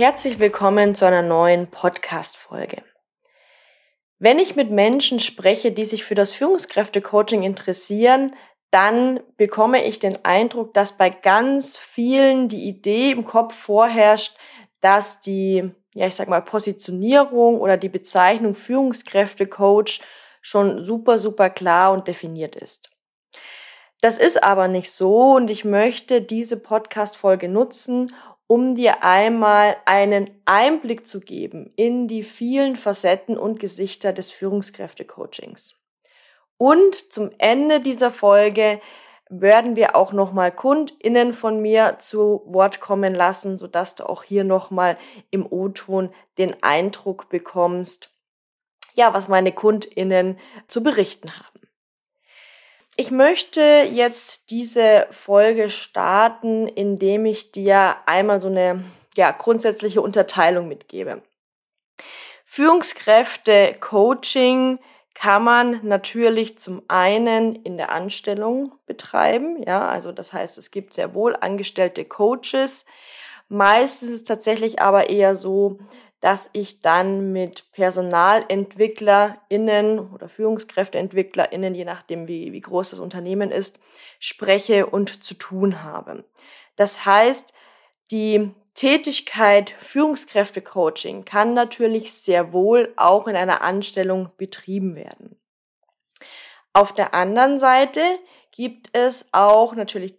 Herzlich willkommen zu einer neuen Podcast-Folge. Wenn ich mit Menschen spreche, die sich für das Führungskräfte-Coaching interessieren, dann bekomme ich den Eindruck, dass bei ganz vielen die Idee im Kopf vorherrscht, dass die, ja, ich sag mal, Positionierung oder die Bezeichnung Führungskräfte-Coach schon super, super klar und definiert ist. Das ist aber nicht so und ich möchte diese Podcast-Folge nutzen, um dir einmal einen Einblick zu geben in die vielen Facetten und Gesichter des Führungskräfte-Coachings. Und zum Ende dieser Folge werden wir auch nochmal KundInnen von mir zu Wort kommen lassen, sodass du auch hier nochmal im O-Ton den Eindruck bekommst, ja, was meine KundInnen zu berichten haben. Ich möchte jetzt diese Folge starten, indem ich dir einmal so eine ja, grundsätzliche Unterteilung mitgebe. Führungskräfte Coaching kann man natürlich zum einen in der Anstellung betreiben, ja, also das heißt, es gibt sehr wohl angestellte Coaches. Meistens ist es tatsächlich aber eher so, dass ich dann mit PersonalentwicklerInnen oder FührungskräfteentwicklerInnen, je nachdem wie, wie groß das Unternehmen ist, spreche und zu tun habe. Das heißt, die Tätigkeit Führungskräftecoaching kann natürlich sehr wohl auch in einer Anstellung betrieben werden. Auf der anderen Seite gibt es auch natürlich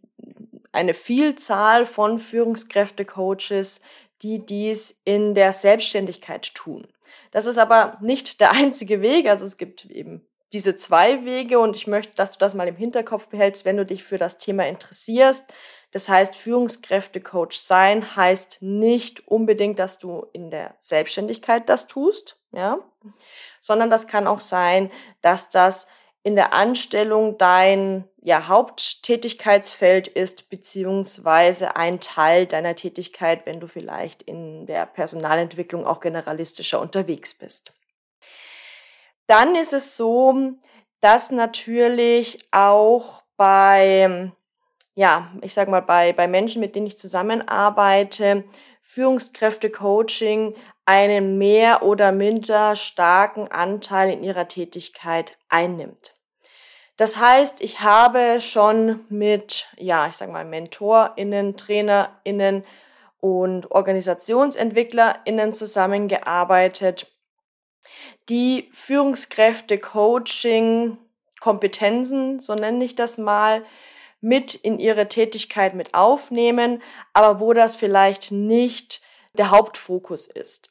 eine Vielzahl von Führungskräftecoaches, die dies in der Selbstständigkeit tun. Das ist aber nicht der einzige Weg. Also es gibt eben diese zwei Wege und ich möchte, dass du das mal im Hinterkopf behältst, wenn du dich für das Thema interessierst. Das heißt, Führungskräftecoach sein heißt nicht unbedingt, dass du in der Selbstständigkeit das tust, ja, sondern das kann auch sein, dass das in der Anstellung dein ja, Haupttätigkeitsfeld ist, beziehungsweise ein Teil deiner Tätigkeit, wenn du vielleicht in der Personalentwicklung auch generalistischer unterwegs bist. Dann ist es so, dass natürlich auch bei, ja, ich sag mal, bei, bei Menschen, mit denen ich zusammenarbeite, Führungskräfte-Coaching einen mehr oder minder starken Anteil in ihrer Tätigkeit einnimmt. Das heißt, ich habe schon mit, ja, ich sage mal, MentorInnen, TrainerInnen und OrganisationsentwicklerInnen zusammengearbeitet, die Führungskräfte, Coaching, Kompetenzen, so nenne ich das mal, mit in ihre Tätigkeit mit aufnehmen, aber wo das vielleicht nicht der Hauptfokus ist.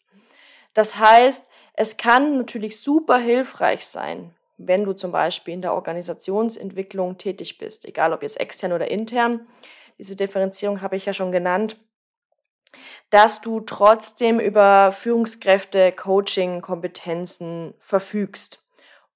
Das heißt, es kann natürlich super hilfreich sein, wenn du zum Beispiel in der Organisationsentwicklung tätig bist, egal ob jetzt extern oder intern. Diese Differenzierung habe ich ja schon genannt dass du trotzdem über Führungskräfte, Coaching, Kompetenzen verfügst.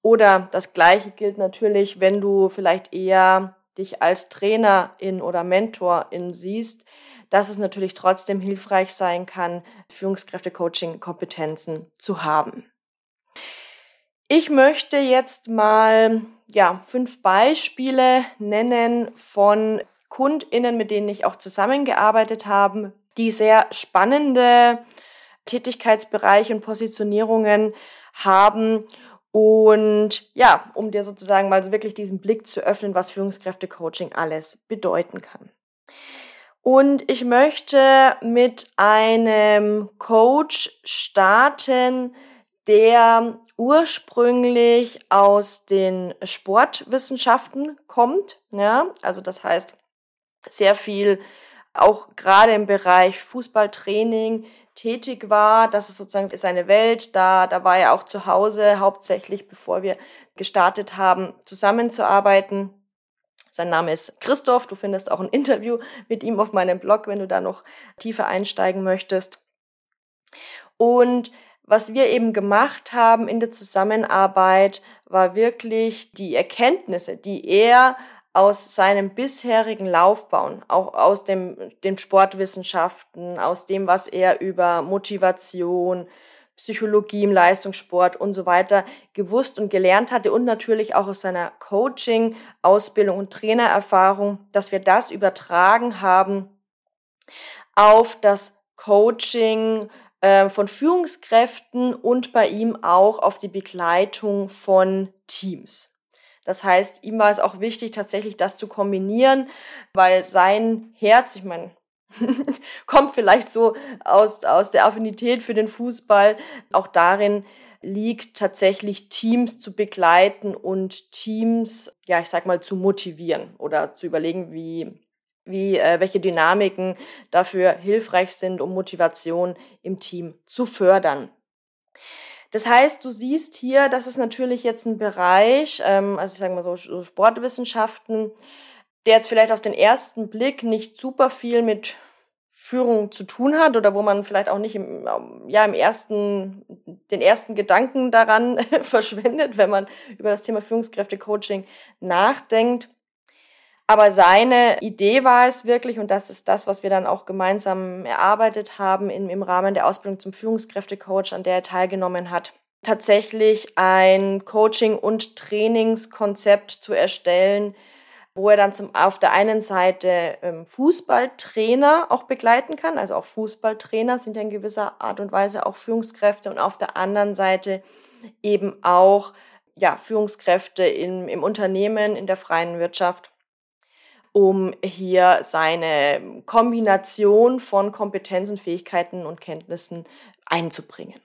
Oder das Gleiche gilt natürlich, wenn du vielleicht eher dich als Trainerin oder Mentorin siehst, dass es natürlich trotzdem hilfreich sein kann, Führungskräfte-Coaching-Kompetenzen zu haben. Ich möchte jetzt mal ja, fünf Beispiele nennen von KundInnen, mit denen ich auch zusammengearbeitet habe, die sehr spannende Tätigkeitsbereiche und Positionierungen haben. Und ja, um dir sozusagen mal wirklich diesen Blick zu öffnen, was Führungskräfte-Coaching alles bedeuten kann. Und ich möchte mit einem Coach starten, der ursprünglich aus den Sportwissenschaften kommt. Ja, also das heißt, sehr viel auch gerade im Bereich Fußballtraining tätig war. Das ist sozusagen seine Welt. Da, da war er auch zu Hause, hauptsächlich bevor wir gestartet haben, zusammenzuarbeiten. Sein Name ist Christoph. Du findest auch ein Interview mit ihm auf meinem Blog, wenn du da noch tiefer einsteigen möchtest. Und was wir eben gemacht haben in der Zusammenarbeit, war wirklich die Erkenntnisse, die er aus seinem bisherigen Laufbahn, auch aus dem, den Sportwissenschaften, aus dem, was er über Motivation, Psychologie im Leistungssport und so weiter gewusst und gelernt hatte und natürlich auch aus seiner Coaching, Ausbildung und Trainererfahrung, dass wir das übertragen haben auf das Coaching äh, von Führungskräften und bei ihm auch auf die Begleitung von Teams. Das heißt, ihm war es auch wichtig, tatsächlich das zu kombinieren, weil sein Herz, ich meine, kommt vielleicht so aus, aus der Affinität für den Fußball, auch darin liegt, tatsächlich Teams zu begleiten und Teams, ja, ich sag mal, zu motivieren oder zu überlegen, wie, wie, äh, welche Dynamiken dafür hilfreich sind, um Motivation im Team zu fördern. Das heißt, du siehst hier, das ist natürlich jetzt ein Bereich, ähm, also ich sage mal so, so Sportwissenschaften, der jetzt vielleicht auf den ersten Blick nicht super viel mit Führung zu tun hat oder wo man vielleicht auch nicht im, ja, im ersten, den ersten Gedanken daran verschwendet, wenn man über das Thema Führungskräfte-Coaching nachdenkt. Aber seine Idee war es wirklich, und das ist das, was wir dann auch gemeinsam erarbeitet haben im, im Rahmen der Ausbildung zum Führungskräftecoach, an der er teilgenommen hat, tatsächlich ein Coaching- und Trainingskonzept zu erstellen, wo er dann zum, auf der einen Seite ähm, Fußballtrainer auch begleiten kann, also auch Fußballtrainer sind ja in gewisser Art und Weise auch Führungskräfte und auf der anderen Seite eben auch ja, Führungskräfte im, im Unternehmen, in der freien Wirtschaft, um hier seine Kombination von Kompetenzen, Fähigkeiten und Kenntnissen einzubringen.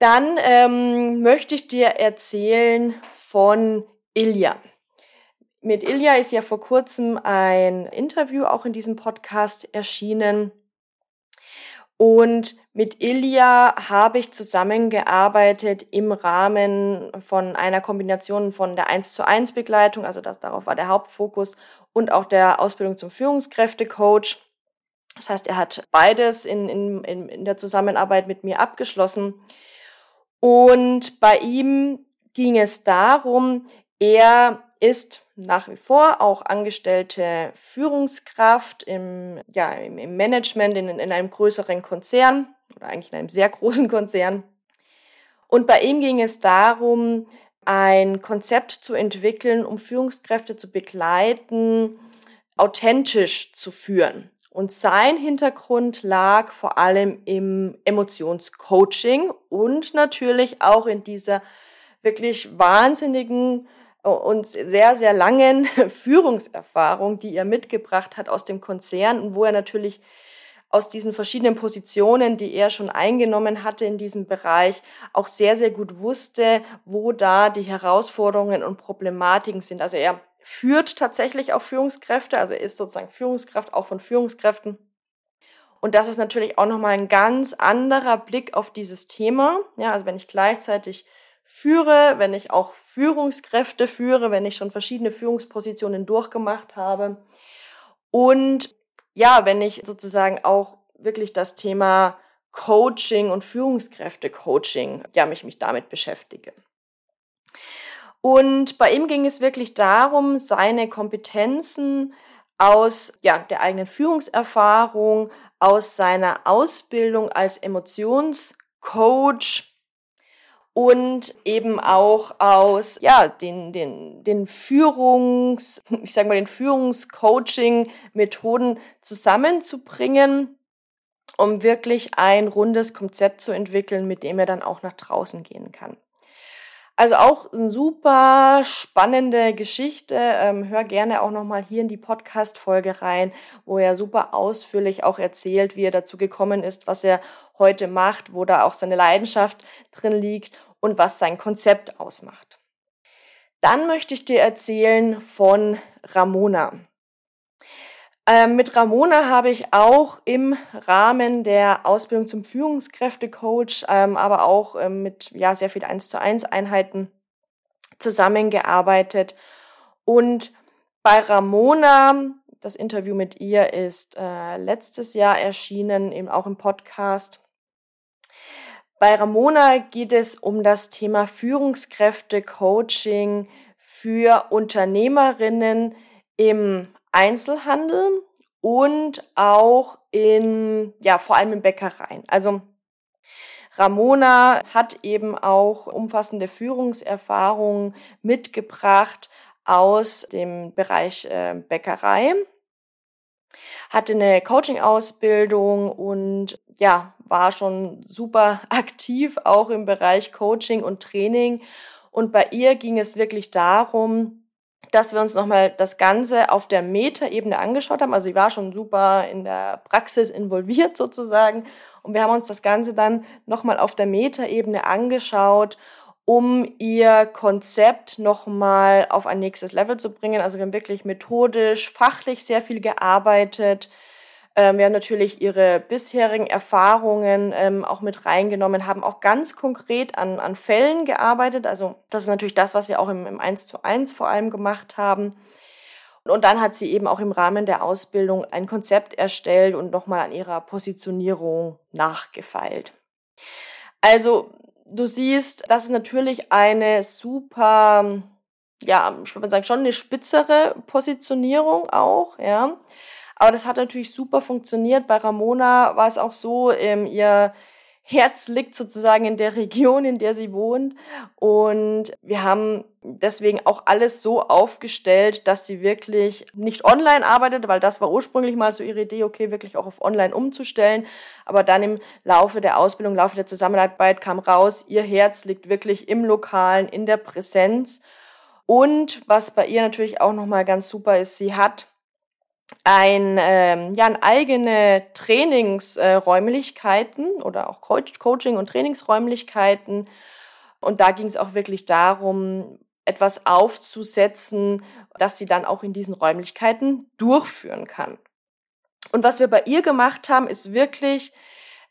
Dann ähm, möchte ich dir erzählen von Ilja. Mit Ilja ist ja vor kurzem ein Interview auch in diesem Podcast erschienen. Und mit Ilja habe ich zusammengearbeitet im Rahmen von einer Kombination von der 1 zu 1 Begleitung, also das, darauf war der Hauptfokus, und auch der Ausbildung zum Führungskräftecoach. Das heißt, er hat beides in, in, in der Zusammenarbeit mit mir abgeschlossen. Und bei ihm ging es darum, er ist nach wie vor auch angestellte Führungskraft im, ja, im, Management in, in einem größeren Konzern oder eigentlich in einem sehr großen Konzern. Und bei ihm ging es darum, ein Konzept zu entwickeln, um Führungskräfte zu begleiten, authentisch zu führen. Und sein Hintergrund lag vor allem im Emotionscoaching und natürlich auch in dieser wirklich wahnsinnigen und sehr, sehr langen Führungserfahrung, die er mitgebracht hat aus dem Konzern und wo er natürlich aus diesen verschiedenen Positionen, die er schon eingenommen hatte in diesem Bereich, auch sehr, sehr gut wusste, wo da die Herausforderungen und Problematiken sind. Also er führt tatsächlich auch Führungskräfte, also er ist sozusagen Führungskraft auch von Führungskräften. Und das ist natürlich auch nochmal ein ganz anderer Blick auf dieses Thema. Ja, also wenn ich gleichzeitig führe, wenn ich auch Führungskräfte führe, wenn ich schon verschiedene Führungspositionen durchgemacht habe. Und ja, wenn ich sozusagen auch wirklich das Thema Coaching und Führungskräfte-Coaching, ja, mich, mich damit beschäftige. Und bei ihm ging es wirklich darum, seine Kompetenzen aus ja, der eigenen Führungserfahrung, aus seiner Ausbildung als Emotionscoach und eben auch aus ja, den, den, den Führungs, ich sag mal, den Führungscoaching-Methoden zusammenzubringen, um wirklich ein rundes Konzept zu entwickeln, mit dem er dann auch nach draußen gehen kann. Also auch eine super spannende Geschichte. Ähm, hör gerne auch nochmal hier in die Podcast-Folge rein, wo er super ausführlich auch erzählt, wie er dazu gekommen ist, was er heute macht, wo da auch seine Leidenschaft drin liegt und was sein Konzept ausmacht. Dann möchte ich dir erzählen von Ramona. Ähm, mit Ramona habe ich auch im Rahmen der Ausbildung zum Führungskräftecoach, ähm, aber auch ähm, mit ja, sehr viel 1 zu 1 Einheiten zusammengearbeitet. Und bei Ramona, das Interview mit ihr ist äh, letztes Jahr erschienen, eben auch im Podcast. Bei Ramona geht es um das Thema Führungskräfte-Coaching für Unternehmerinnen im Einzelhandel und auch in, ja, vor allem in Bäckereien. Also Ramona hat eben auch umfassende Führungserfahrungen mitgebracht aus dem Bereich äh, Bäckerei, hatte eine Coaching-Ausbildung und ja, war schon super aktiv auch im Bereich Coaching und Training. Und bei ihr ging es wirklich darum, dass wir uns nochmal das Ganze auf der Metaebene angeschaut haben. Also sie war schon super in der Praxis involviert sozusagen. Und wir haben uns das Ganze dann nochmal auf der Metaebene angeschaut, um ihr Konzept nochmal auf ein nächstes Level zu bringen. Also wir haben wirklich methodisch, fachlich sehr viel gearbeitet ähm, wir haben natürlich ihre bisherigen Erfahrungen ähm, auch mit reingenommen, haben auch ganz konkret an, an Fällen gearbeitet. Also das ist natürlich das, was wir auch im, im 1 zu 1 vor allem gemacht haben. Und dann hat sie eben auch im Rahmen der Ausbildung ein Konzept erstellt und nochmal an ihrer Positionierung nachgefeilt. Also du siehst, das ist natürlich eine super, ja, ich würde sagen, schon eine spitzere Positionierung auch, ja. Aber das hat natürlich super funktioniert. Bei Ramona war es auch so, ähm, ihr Herz liegt sozusagen in der Region, in der sie wohnt. Und wir haben deswegen auch alles so aufgestellt, dass sie wirklich nicht online arbeitet, weil das war ursprünglich mal so ihre Idee, okay, wirklich auch auf online umzustellen. Aber dann im Laufe der Ausbildung, im Laufe der Zusammenarbeit kam raus, ihr Herz liegt wirklich im Lokalen, in der Präsenz. Und was bei ihr natürlich auch nochmal ganz super ist, sie hat ein, ähm, ja, eigene Trainingsräumlichkeiten äh, oder auch Coaching- und Trainingsräumlichkeiten. Und da ging es auch wirklich darum, etwas aufzusetzen, das sie dann auch in diesen Räumlichkeiten durchführen kann. Und was wir bei ihr gemacht haben, ist wirklich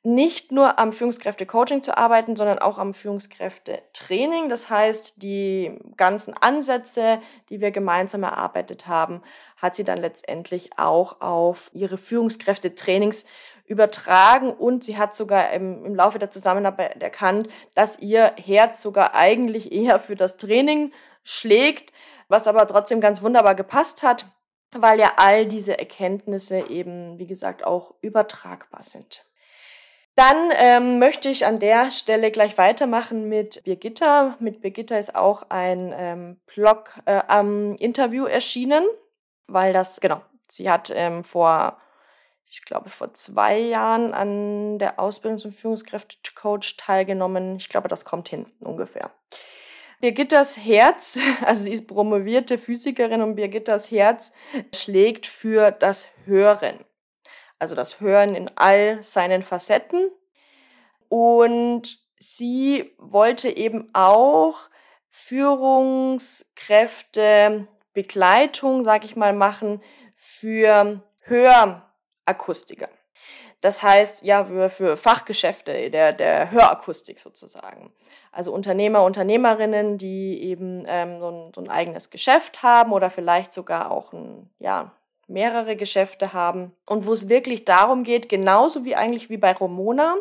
nicht nur am Führungskräfte-Coaching zu arbeiten, sondern auch am Führungskräfte-Training. Das heißt, die ganzen Ansätze, die wir gemeinsam erarbeitet haben, hat sie dann letztendlich auch auf ihre Führungskräfte-Trainings übertragen und sie hat sogar im, im Laufe der Zusammenarbeit erkannt, dass ihr Herz sogar eigentlich eher für das Training schlägt, was aber trotzdem ganz wunderbar gepasst hat, weil ja all diese Erkenntnisse eben, wie gesagt, auch übertragbar sind. Dann ähm, möchte ich an der Stelle gleich weitermachen mit Birgitta. Mit Birgitta ist auch ein ähm, Blog-Interview äh, erschienen, weil das, genau, sie hat ähm, vor, ich glaube, vor zwei Jahren an der Ausbildung zum Führungskräftecoach teilgenommen. Ich glaube, das kommt hin ungefähr. Birgittas Herz, also sie ist promovierte Physikerin und Birgittas Herz schlägt für das Hören also das Hören in all seinen Facetten. Und sie wollte eben auch Führungskräfte Begleitung, sag ich mal, machen für Hörakustiker. Das heißt, ja, für, für Fachgeschäfte der, der Hörakustik sozusagen. Also Unternehmer, Unternehmerinnen, die eben ähm, so, ein, so ein eigenes Geschäft haben oder vielleicht sogar auch ein, ja, mehrere Geschäfte haben und wo es wirklich darum geht, genauso wie eigentlich wie bei Romona,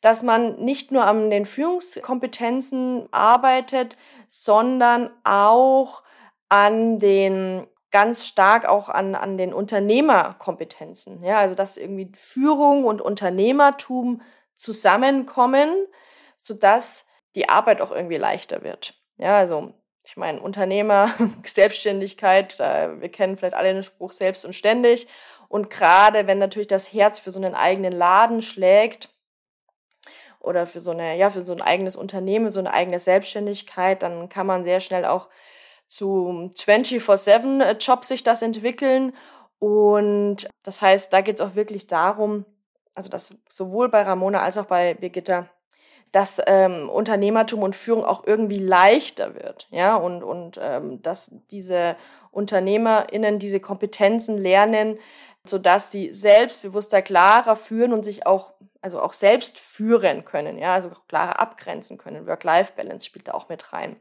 dass man nicht nur an den Führungskompetenzen arbeitet, sondern auch an den ganz stark auch an, an den Unternehmerkompetenzen. Ja, also dass irgendwie Führung und Unternehmertum zusammenkommen, sodass die Arbeit auch irgendwie leichter wird. Ja, also ich meine, Unternehmer, Selbstständigkeit, wir kennen vielleicht alle den Spruch selbst und ständig. Und gerade wenn natürlich das Herz für so einen eigenen Laden schlägt oder für so eine, ja, für so ein eigenes Unternehmen, so eine eigene Selbstständigkeit, dann kann man sehr schnell auch zu 24-7-Job sich das entwickeln. Und das heißt, da geht es auch wirklich darum, also dass sowohl bei Ramona als auch bei Birgitta dass ähm, Unternehmertum und Führung auch irgendwie leichter wird, ja, und, und ähm, dass diese UnternehmerInnen diese Kompetenzen lernen, sodass sie selbstbewusster, klarer führen und sich auch, also auch selbst führen können, ja, also klarer abgrenzen können. Work-Life-Balance spielt da auch mit rein.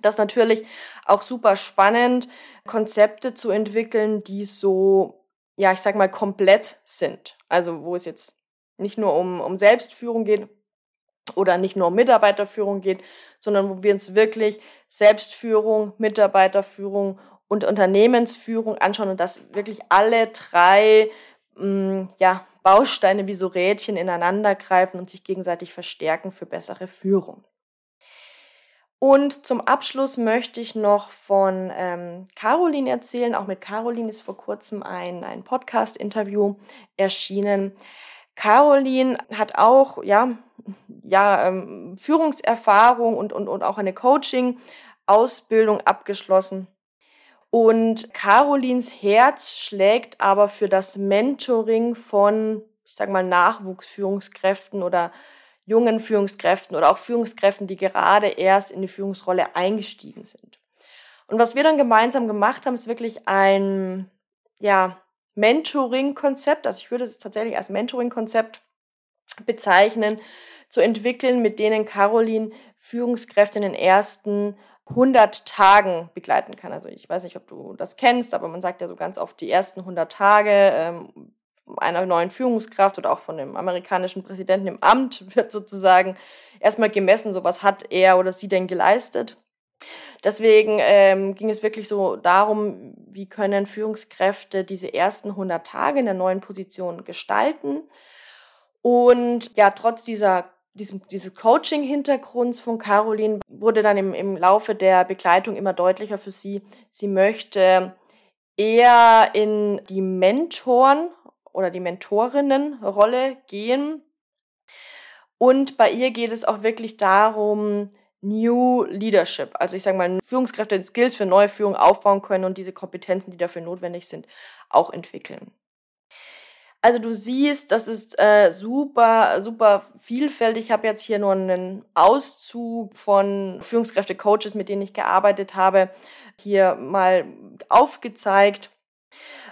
Das ist natürlich auch super spannend, Konzepte zu entwickeln, die so, ja, ich sag mal, komplett sind. Also wo es jetzt nicht nur um, um Selbstführung geht oder nicht nur um Mitarbeiterführung geht, sondern wo wir uns wirklich Selbstführung, Mitarbeiterführung und Unternehmensführung anschauen und dass wirklich alle drei mh, mm, ja, Bausteine wie so Rädchen ineinander greifen und sich gegenseitig verstärken für bessere Führung. Und zum Abschluss möchte ich noch von ähm, Caroline erzählen. Auch mit Caroline ist vor kurzem ein, ein Podcast-Interview erschienen. Caroline hat auch ja, ja, ähm, Führungserfahrung und, und, und auch eine Coaching-Ausbildung abgeschlossen. Und Carolins Herz schlägt aber für das Mentoring von, ich sage mal, Nachwuchsführungskräften oder jungen Führungskräften oder auch Führungskräften, die gerade erst in die Führungsrolle eingestiegen sind. Und was wir dann gemeinsam gemacht haben, ist wirklich ein ja, Mentoring-Konzept, also ich würde es tatsächlich als Mentoring-Konzept bezeichnen, zu entwickeln, mit denen Caroline Führungskräfte in den ersten 100 Tagen begleiten kann. Also ich weiß nicht, ob du das kennst, aber man sagt ja so ganz oft die ersten 100 Tage ähm, einer neuen Führungskraft oder auch von dem amerikanischen Präsidenten im Amt wird sozusagen erstmal gemessen, so was hat er oder sie denn geleistet. Deswegen ähm, ging es wirklich so darum, wie können Führungskräfte diese ersten 100 Tage in der neuen Position gestalten. Und ja, trotz dieser diesem, dieses Coaching-Hintergrunds von Caroline wurde dann im, im Laufe der Begleitung immer deutlicher für sie, sie möchte eher in die Mentoren oder die Mentorinnenrolle gehen. Und bei ihr geht es auch wirklich darum, New Leadership, also ich sage mal, Führungskräfte Skills für neue Führung aufbauen können und diese Kompetenzen, die dafür notwendig sind, auch entwickeln. Also du siehst, das ist äh, super, super vielfältig. Ich habe jetzt hier nur einen Auszug von Führungskräfte-Coaches, mit denen ich gearbeitet habe, hier mal aufgezeigt.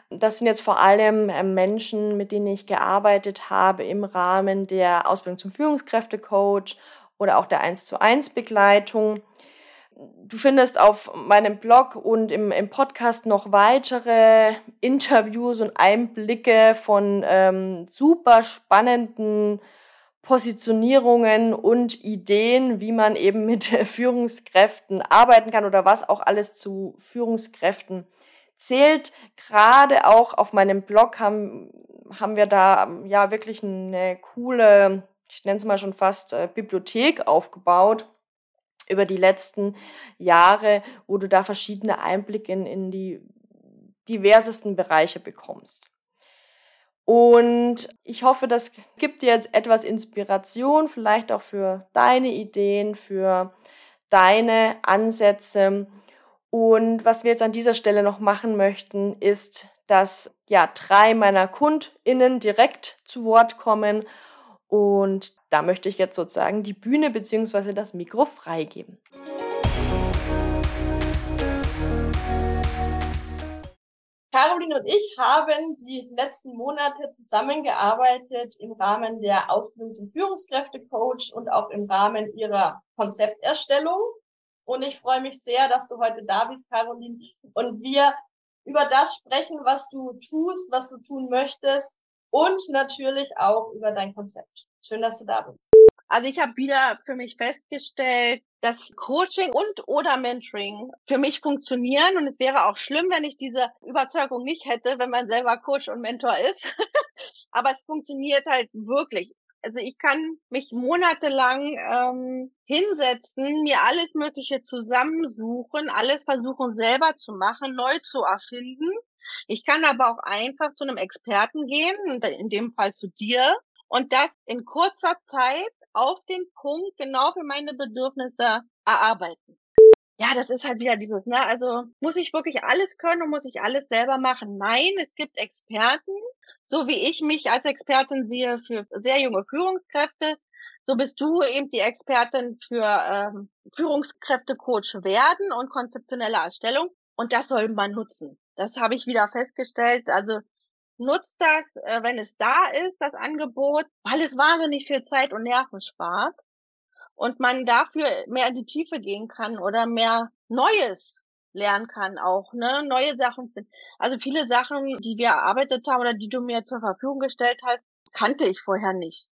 Das sind jetzt vor allem äh, Menschen, mit denen ich gearbeitet habe im Rahmen der Ausbildung zum Führungskräftecoach oder auch der 1 zu 1 Begleitung. Du findest auf meinem Blog und im, im Podcast noch weitere Interviews und Einblicke von ähm, super spannenden Positionierungen und Ideen, wie man eben mit Führungskräften arbeiten kann oder was auch alles zu Führungskräften zählt. Gerade auch auf meinem Blog haben, haben wir da ja wirklich eine coole, ich nenne es mal schon fast äh, Bibliothek aufgebaut über die letzten Jahre, wo du da verschiedene Einblicke in, in die diversesten Bereiche bekommst. Und ich hoffe, das gibt dir jetzt etwas Inspiration, vielleicht auch für deine Ideen, für deine Ansätze und was wir jetzt an dieser Stelle noch machen möchten, ist, dass ja drei meiner KundInnen direkt zu Wort kommen. Und da möchte ich jetzt sozusagen die Bühne bzw. das Mikro freigeben. Caroline und ich haben die letzten Monate zusammengearbeitet im Rahmen der Ausbildung zum Führungskräftecoach und auch im Rahmen ihrer Konzepterstellung. Und ich freue mich sehr, dass du heute da bist, Caroline, und wir über das sprechen, was du tust, was du tun möchtest und natürlich auch über dein Konzept. Schön, dass du da bist. Also ich habe wieder für mich festgestellt, dass Coaching und oder Mentoring für mich funktionieren und es wäre auch schlimm, wenn ich diese Überzeugung nicht hätte, wenn man selber Coach und Mentor ist. Aber es funktioniert halt wirklich also ich kann mich monatelang ähm, hinsetzen, mir alles Mögliche zusammensuchen, alles versuchen selber zu machen, neu zu erfinden. Ich kann aber auch einfach zu einem Experten gehen, in dem Fall zu dir, und das in kurzer Zeit auf den Punkt genau für meine Bedürfnisse erarbeiten ja, das ist halt wieder dieses, ne, also muss ich wirklich alles können und muss ich alles selber machen? Nein, es gibt Experten, so wie ich mich als Expertin sehe für sehr junge Führungskräfte, so bist du eben die Expertin für ähm, Führungskräftecoach werden und konzeptionelle Erstellung. Und das soll man nutzen. Das habe ich wieder festgestellt. Also nutzt das, äh, wenn es da ist, das Angebot, weil es wahnsinnig viel Zeit und Nerven spart und man dafür mehr in die Tiefe gehen kann oder mehr Neues lernen kann auch, ne? Neue Sachen. Also viele Sachen, die wir erarbeitet haben oder die du mir zur Verfügung gestellt hast, kannte ich vorher nicht.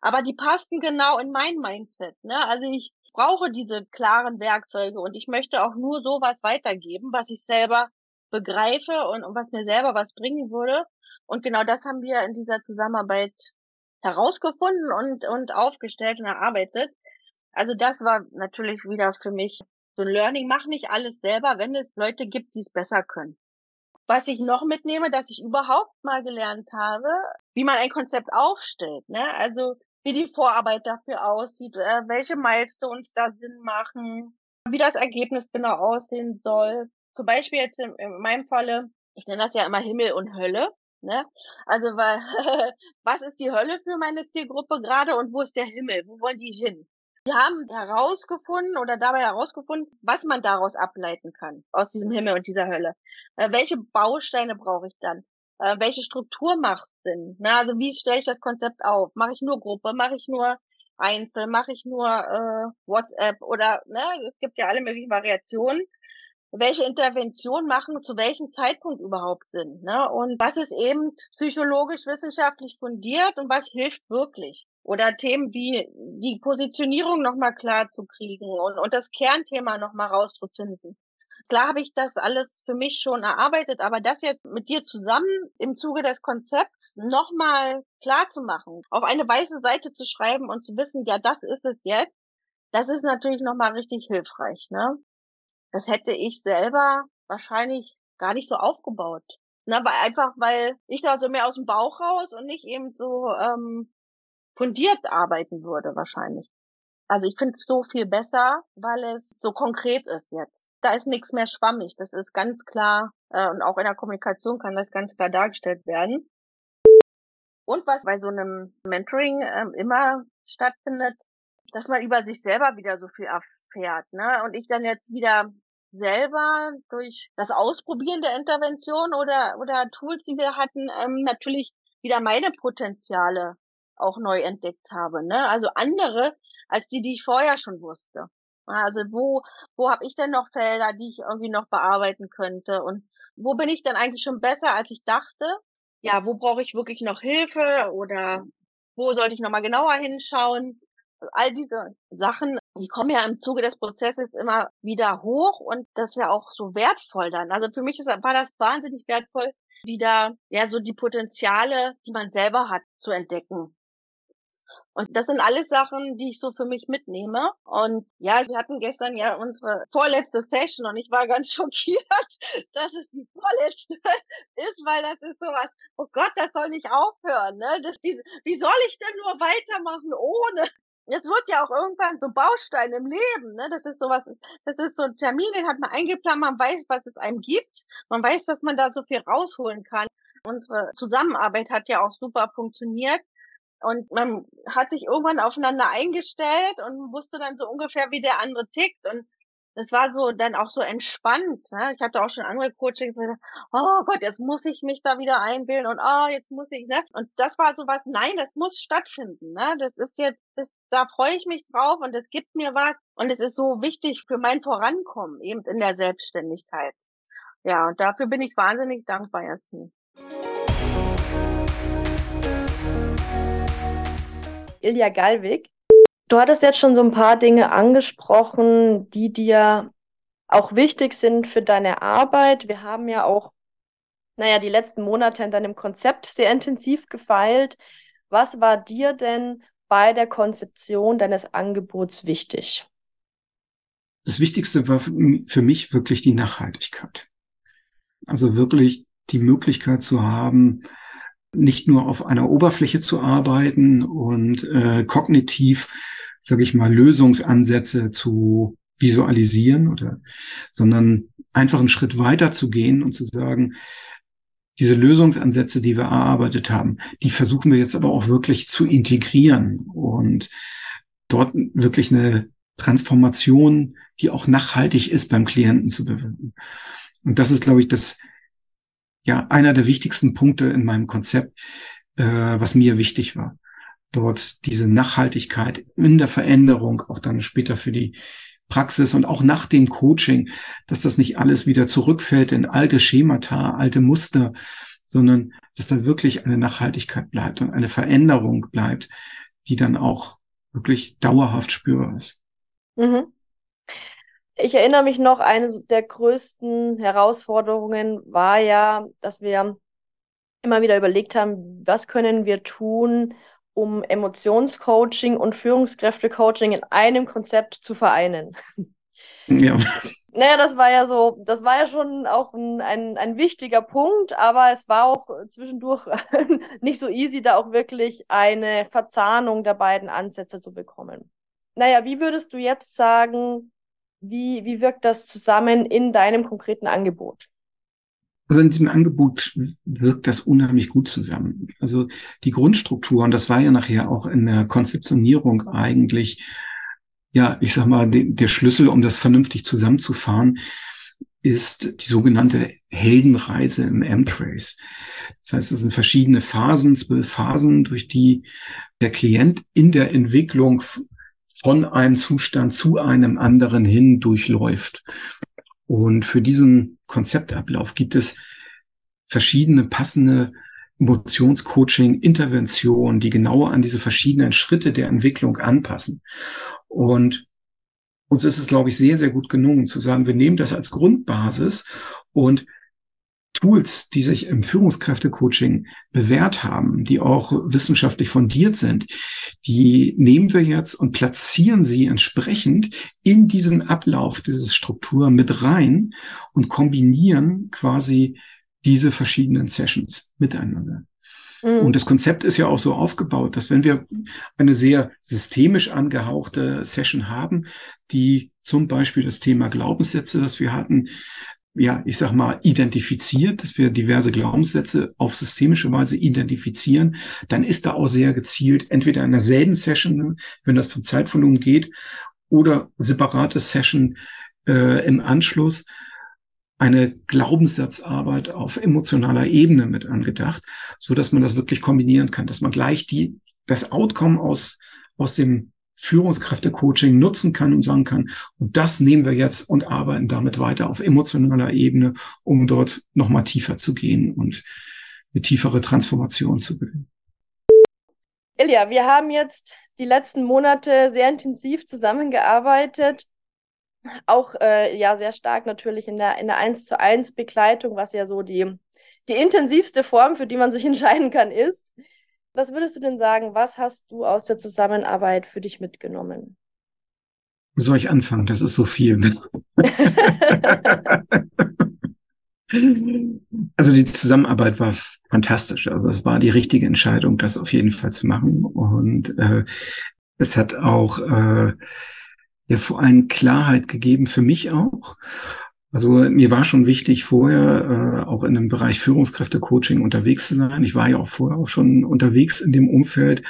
Aber die passten genau in mein Mindset, ne? Also ich brauche diese klaren Werkzeuge und ich möchte auch nur sowas weitergeben, was ich selber begreife und, und was mir selber was bringen würde. Und genau das haben wir in dieser Zusammenarbeit herausgefunden und, und aufgestellt und erarbeitet. Also das war natürlich wieder für mich so ein Learning. Mach nicht alles selber, wenn es Leute gibt, die es besser können. Was ich noch mitnehme, dass ich überhaupt mal gelernt habe, wie man ein Konzept aufstellt. Ne? Also wie die Vorarbeit dafür aussieht, äh, welche Milestones da Sinn machen, wie das Ergebnis genau aussehen soll. Zum Beispiel jetzt in, in meinem Falle, ich nenne das ja immer Himmel und Hölle. Ne? Also weil, was ist die Hölle für meine Zielgruppe gerade und wo ist der Himmel? Wo wollen die hin? Wir haben herausgefunden oder dabei herausgefunden, was man daraus ableiten kann aus diesem Himmel und dieser Hölle. Äh, welche Bausteine brauche ich dann? Äh, welche Struktur macht Sinn? Na, also wie stelle ich das Konzept auf? Mache ich nur Gruppe? Mache ich nur Einzel? Mache ich nur äh, WhatsApp? Oder ne, es gibt ja alle möglichen Variationen. Welche Interventionen machen zu welchem Zeitpunkt überhaupt Sinn? Ne? Und was ist eben psychologisch, wissenschaftlich fundiert und was hilft wirklich? Oder Themen wie die Positionierung nochmal klar zu kriegen und, und das Kernthema nochmal rauszufinden. Klar habe ich das alles für mich schon erarbeitet, aber das jetzt mit dir zusammen im Zuge des Konzepts nochmal klar zu machen, auf eine weiße Seite zu schreiben und zu wissen, ja, das ist es jetzt, das ist natürlich nochmal richtig hilfreich. Ne? Das hätte ich selber wahrscheinlich gar nicht so aufgebaut. Na, weil einfach, weil ich da so mehr aus dem Bauch raus und nicht eben so ähm, fundiert arbeiten würde wahrscheinlich. Also ich finde es so viel besser, weil es so konkret ist jetzt da ist nichts mehr schwammig. Das ist ganz klar äh, und auch in der Kommunikation kann das ganz klar dargestellt werden. Und was bei so einem Mentoring ähm, immer stattfindet, dass man über sich selber wieder so viel erfährt. Ne? Und ich dann jetzt wieder selber durch das Ausprobieren der Intervention oder, oder Tools, die wir hatten, ähm, natürlich wieder meine Potenziale auch neu entdeckt habe. Ne? Also andere als die, die ich vorher schon wusste. Also wo, wo habe ich denn noch Felder, die ich irgendwie noch bearbeiten könnte? Und wo bin ich denn eigentlich schon besser, als ich dachte? Ja, wo brauche ich wirklich noch Hilfe oder wo sollte ich nochmal genauer hinschauen? All diese Sachen, die kommen ja im Zuge des Prozesses immer wieder hoch und das ist ja auch so wertvoll dann. Also für mich ist, war das wahnsinnig wertvoll, wieder ja so die Potenziale, die man selber hat, zu entdecken. Und das sind alles Sachen, die ich so für mich mitnehme. Und ja, wir hatten gestern ja unsere vorletzte Session und ich war ganz schockiert, dass es die vorletzte ist, weil das ist sowas, oh Gott, das soll nicht aufhören. Ne? Das, wie, wie soll ich denn nur weitermachen ohne? Jetzt wird ja auch irgendwann so Baustein im Leben, ne? Das ist sowas, das ist so ein Termin, den hat man eingeplant, man weiß, was es einem gibt, man weiß, dass man da so viel rausholen kann. Unsere Zusammenarbeit hat ja auch super funktioniert. Und man hat sich irgendwann aufeinander eingestellt und wusste dann so ungefähr, wie der andere tickt. Und das war so dann auch so entspannt. Ne? Ich hatte auch schon andere Coachings, oh Gott, jetzt muss ich mich da wieder einbilden und oh, jetzt muss ich, ne? Und das war so was, nein, das muss stattfinden. Ne? Das ist jetzt, das, da freue ich mich drauf und es gibt mir was und es ist so wichtig für mein Vorankommen, eben in der Selbstständigkeit. Ja, und dafür bin ich wahnsinnig dankbar, Jasmin. Ilja Galwig. Du hattest jetzt schon so ein paar Dinge angesprochen, die dir auch wichtig sind für deine Arbeit. Wir haben ja auch, naja, die letzten Monate in deinem Konzept sehr intensiv gefeilt. Was war dir denn bei der Konzeption deines Angebots wichtig? Das Wichtigste war für mich wirklich die Nachhaltigkeit. Also wirklich die Möglichkeit zu haben, nicht nur auf einer Oberfläche zu arbeiten und äh, kognitiv, sage ich mal, Lösungsansätze zu visualisieren oder, sondern einfach einen Schritt weiter zu gehen und zu sagen, diese Lösungsansätze, die wir erarbeitet haben, die versuchen wir jetzt aber auch wirklich zu integrieren und dort wirklich eine Transformation, die auch nachhaltig ist beim Klienten zu bewirken. Und das ist, glaube ich, das ja einer der wichtigsten Punkte in meinem Konzept, äh, was mir wichtig war. Dort diese Nachhaltigkeit in der Veränderung auch dann später für die Praxis und auch nach dem Coaching, dass das nicht alles wieder zurückfällt in alte Schemata, alte Muster, sondern dass da wirklich eine Nachhaltigkeit bleibt und eine Veränderung bleibt, die dann auch wirklich dauerhaft spürbar ist. Mhm. Ich erinnere mich noch, eine der größten Herausforderungen war ja, dass wir immer wieder überlegt haben, was können wir tun, um Emotionscoaching und Führungskräftecoaching in einem Konzept zu vereinen. Ja. Naja, das war ja so, das war ja schon auch ein, ein, ein wichtiger Punkt, aber es war auch zwischendurch nicht so easy, da auch wirklich eine Verzahnung der beiden Ansätze zu bekommen. Naja, wie würdest du jetzt sagen, wie, wie wirkt das zusammen in deinem konkreten Angebot? Also in diesem Angebot wirkt das unheimlich gut zusammen. Also die Grundstruktur, und das war ja nachher auch in der Konzeptionierung eigentlich, ja, ich sag mal, de, der Schlüssel, um das vernünftig zusammenzufahren, ist die sogenannte Heldenreise im M-Trace. Das heißt, es sind verschiedene Phasen, zwölf Phasen, durch die der Klient in der Entwicklung von einem Zustand zu einem anderen hin durchläuft. Und für diesen Konzeptablauf gibt es verschiedene passende Emotionscoaching, Interventionen, die genau an diese verschiedenen Schritte der Entwicklung anpassen. Und uns ist es, glaube ich, sehr, sehr gut gelungen zu sagen, wir nehmen das als Grundbasis und Tools, die sich im Führungskräftecoaching bewährt haben, die auch wissenschaftlich fundiert sind, die nehmen wir jetzt und platzieren sie entsprechend in diesen Ablauf, diese Struktur mit rein und kombinieren quasi diese verschiedenen Sessions miteinander. Mhm. Und das Konzept ist ja auch so aufgebaut, dass wenn wir eine sehr systemisch angehauchte Session haben, die zum Beispiel das Thema Glaubenssätze, das wir hatten, ja, ich sag mal, identifiziert, dass wir diverse Glaubenssätze auf systemische Weise identifizieren, dann ist da auch sehr gezielt, entweder in derselben Session, wenn das vom Zeitvolumen geht, oder separate Session äh, im Anschluss, eine Glaubenssatzarbeit auf emotionaler Ebene mit angedacht, so dass man das wirklich kombinieren kann, dass man gleich die, das Outcome aus, aus dem Führungskräfte-Coaching nutzen kann und sagen kann, und das nehmen wir jetzt und arbeiten damit weiter auf emotionaler Ebene, um dort nochmal tiefer zu gehen und eine tiefere Transformation zu bilden. Ilja, wir haben jetzt die letzten Monate sehr intensiv zusammengearbeitet. Auch äh, ja sehr stark natürlich in der in der 1 zu 1 Begleitung, was ja so die, die intensivste Form, für die man sich entscheiden kann, ist. Was würdest du denn sagen, was hast du aus der Zusammenarbeit für dich mitgenommen? Wo soll ich anfangen? Das ist so viel. also die Zusammenarbeit war fantastisch. Also es war die richtige Entscheidung, das auf jeden Fall zu machen. Und äh, es hat auch äh, ja vor allem Klarheit gegeben für mich auch. Also mir war schon wichtig, vorher äh, auch in dem Bereich Führungskräfte-Coaching unterwegs zu sein. Ich war ja auch vorher auch schon unterwegs in dem Umfeld.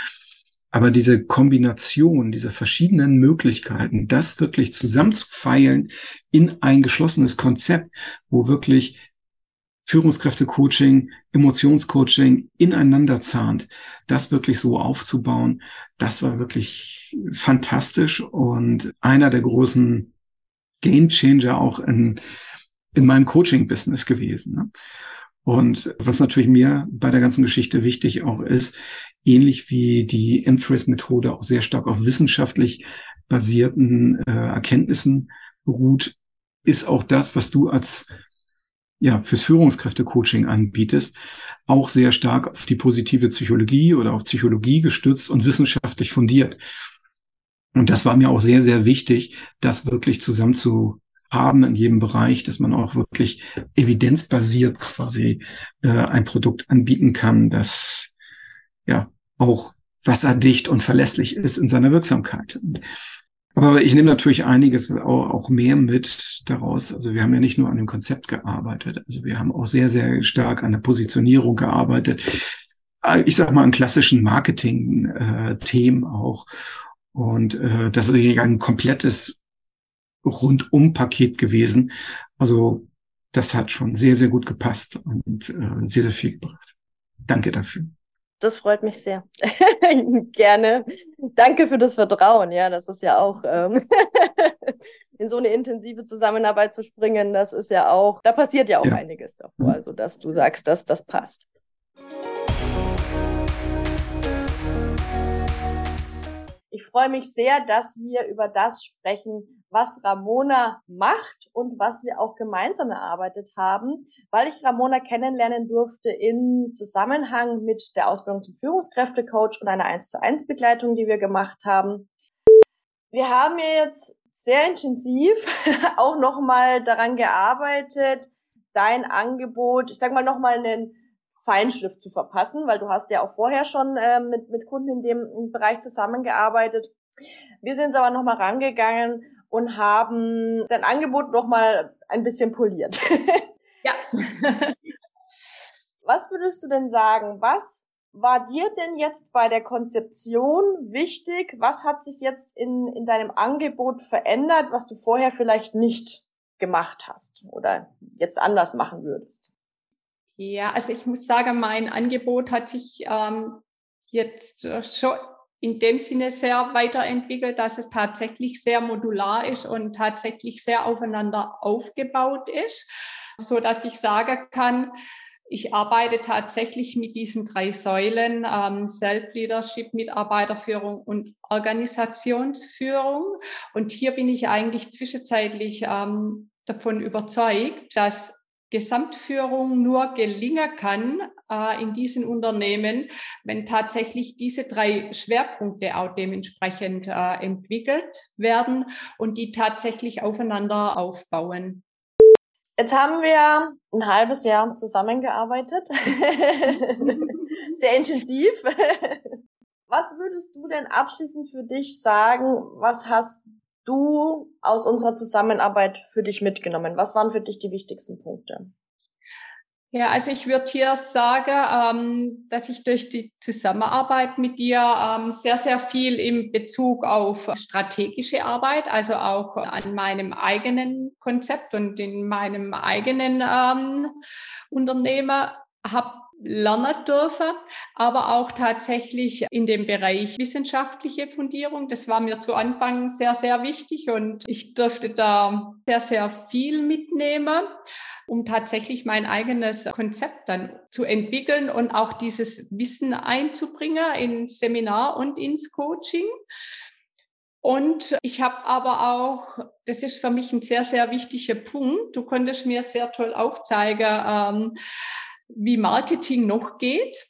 Aber diese Kombination dieser verschiedenen Möglichkeiten, das wirklich zusammenzufeilen in ein geschlossenes Konzept, wo wirklich Führungskräfte-Coaching, Emotionscoaching ineinander zahnt, das wirklich so aufzubauen, das war wirklich fantastisch und einer der großen Game Changer auch in, in meinem Coaching-Business gewesen. Ne? Und was natürlich mir bei der ganzen Geschichte wichtig auch ist, ähnlich wie die M-Trace-Methode auch sehr stark auf wissenschaftlich basierten äh, Erkenntnissen beruht, ist auch das, was du als ja, fürs Führungskräfte-Coaching anbietest, auch sehr stark auf die positive Psychologie oder auf Psychologie gestützt und wissenschaftlich fundiert. Und das war mir auch sehr, sehr wichtig, das wirklich zusammen zu haben in jedem Bereich, dass man auch wirklich evidenzbasiert quasi äh, ein Produkt anbieten kann, das ja auch wasserdicht und verlässlich ist in seiner Wirksamkeit. Aber ich nehme natürlich einiges auch, auch mehr mit daraus. Also wir haben ja nicht nur an dem Konzept gearbeitet, also wir haben auch sehr, sehr stark an der Positionierung gearbeitet. Ich sag mal an klassischen Marketing-Themen äh, auch. Und äh, das ist ein komplettes Rundum-Paket gewesen. Also das hat schon sehr, sehr gut gepasst und äh, sehr, sehr viel gebracht. Danke dafür. das freut mich sehr. Gerne. Danke für das Vertrauen. Ja, das ist ja auch ähm, in so eine intensive Zusammenarbeit zu springen, das ist ja auch, da passiert ja auch ja. einiges davor. Also, dass du sagst, dass das passt. Ich freue mich sehr, dass wir über das sprechen, was Ramona macht und was wir auch gemeinsam erarbeitet haben, weil ich Ramona kennenlernen durfte in Zusammenhang mit der Ausbildung zum Führungskräftecoach und einer 1 zu 1 Begleitung, die wir gemacht haben. Wir haben jetzt sehr intensiv auch nochmal daran gearbeitet, dein Angebot, ich sag mal nochmal einen Feinschliff zu verpassen, weil du hast ja auch vorher schon äh, mit, mit Kunden in dem Bereich zusammengearbeitet. Wir sind jetzt aber nochmal rangegangen und haben dein Angebot nochmal ein bisschen poliert. ja. Was würdest du denn sagen? Was war dir denn jetzt bei der Konzeption wichtig? Was hat sich jetzt in, in deinem Angebot verändert, was du vorher vielleicht nicht gemacht hast oder jetzt anders machen würdest? Ja, also ich muss sagen, mein Angebot hat sich ähm, jetzt äh, schon in dem Sinne sehr weiterentwickelt, dass es tatsächlich sehr modular ist und tatsächlich sehr aufeinander aufgebaut ist, so dass ich sagen kann, ich arbeite tatsächlich mit diesen drei Säulen, ähm, Self-Leadership, Mitarbeiterführung und Organisationsführung. Und hier bin ich eigentlich zwischenzeitlich ähm, davon überzeugt, dass Gesamtführung nur gelingen kann äh, in diesen Unternehmen, wenn tatsächlich diese drei Schwerpunkte auch dementsprechend äh, entwickelt werden und die tatsächlich aufeinander aufbauen. Jetzt haben wir ein halbes Jahr zusammengearbeitet. Sehr intensiv. Was würdest du denn abschließend für dich sagen? Was hast du aus unserer Zusammenarbeit für dich mitgenommen? Was waren für dich die wichtigsten Punkte? Ja, also ich würde hier sagen, ähm, dass ich durch die Zusammenarbeit mit dir ähm, sehr, sehr viel im Bezug auf strategische Arbeit, also auch an meinem eigenen Konzept und in meinem eigenen ähm, Unternehmen habe lernen dürfen, aber auch tatsächlich in dem Bereich wissenschaftliche Fundierung. Das war mir zu Anfang sehr, sehr wichtig und ich durfte da sehr, sehr viel mitnehmen, um tatsächlich mein eigenes Konzept dann zu entwickeln und auch dieses Wissen einzubringen ins Seminar und ins Coaching. Und ich habe aber auch, das ist für mich ein sehr, sehr wichtiger Punkt, du konntest mir sehr toll aufzeigen, ähm, wie Marketing noch geht.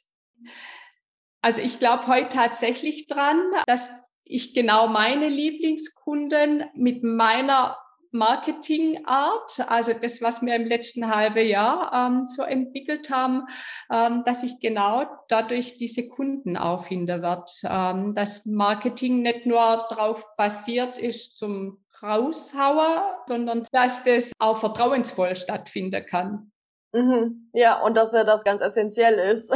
Also ich glaube heute tatsächlich dran, dass ich genau meine Lieblingskunden mit meiner Marketingart, also das, was wir im letzten halben Jahr ähm, so entwickelt haben, ähm, dass ich genau dadurch diese Kunden auffinden wird. Ähm, dass Marketing nicht nur darauf basiert ist zum Raushauer, sondern dass das auch vertrauensvoll stattfinden kann. Mhm. Ja, und dass er das ganz essentiell ist.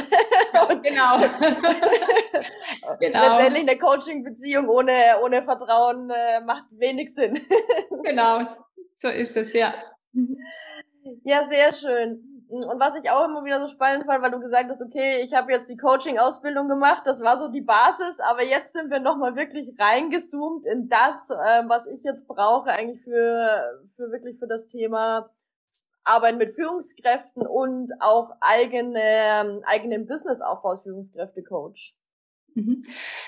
genau. genau. Letztendlich eine Coaching-Beziehung ohne, ohne Vertrauen äh, macht wenig Sinn. genau, so ist es, ja. Ja, sehr schön. Und was ich auch immer wieder so spannend fand, weil du gesagt hast, okay, ich habe jetzt die Coaching-Ausbildung gemacht, das war so die Basis, aber jetzt sind wir nochmal wirklich reingezoomt in das, äh, was ich jetzt brauche, eigentlich für, für wirklich für das Thema Arbeit mit Führungskräften und auch eigene, ähm, eigenen Businessaufbau Führungskräfte-Coach. Mhm.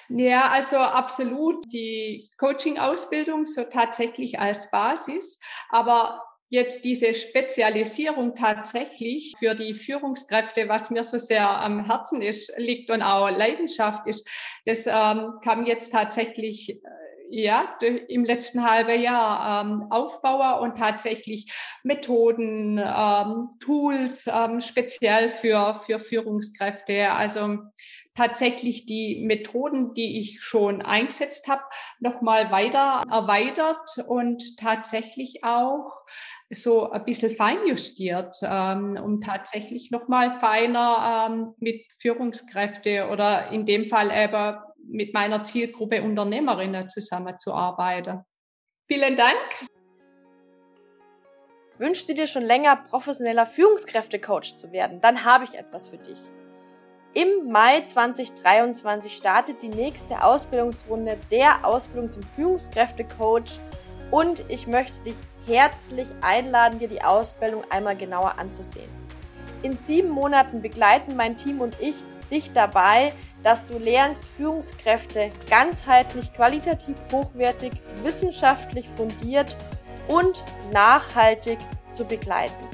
Ja, also absolut die Coaching-Ausbildung so tatsächlich als Basis, aber jetzt diese Spezialisierung tatsächlich für die Führungskräfte, was mir so sehr am Herzen ist, liegt und auch Leidenschaft ist, das ähm, kam jetzt tatsächlich äh, ja, im letzten halben Jahr ähm, aufbaue und tatsächlich Methoden, ähm, Tools ähm, speziell für, für Führungskräfte. Also tatsächlich die Methoden, die ich schon eingesetzt habe, nochmal weiter erweitert und tatsächlich auch so ein bisschen feinjustiert, ähm, um tatsächlich nochmal feiner ähm, mit Führungskräfte oder in dem Fall eben mit meiner Zielgruppe Unternehmerinnen zusammenzuarbeiten. Vielen Dank. Wünschst du dir schon länger professioneller Führungskräftecoach zu werden? Dann habe ich etwas für dich. Im Mai 2023 startet die nächste Ausbildungsrunde der Ausbildung zum Führungskräftecoach und ich möchte dich herzlich einladen, dir die Ausbildung einmal genauer anzusehen. In sieben Monaten begleiten mein Team und ich dich dabei, dass du lernst, Führungskräfte ganzheitlich, qualitativ hochwertig, wissenschaftlich fundiert und nachhaltig zu begleiten.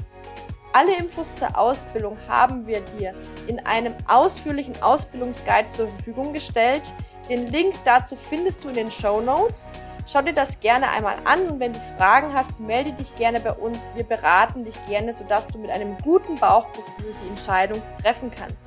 Alle Infos zur Ausbildung haben wir dir in einem ausführlichen Ausbildungsguide zur Verfügung gestellt. Den Link dazu findest du in den Show Notes. Schau dir das gerne einmal an und wenn du Fragen hast, melde dich gerne bei uns. Wir beraten dich gerne, sodass du mit einem guten Bauchgefühl die Entscheidung treffen kannst.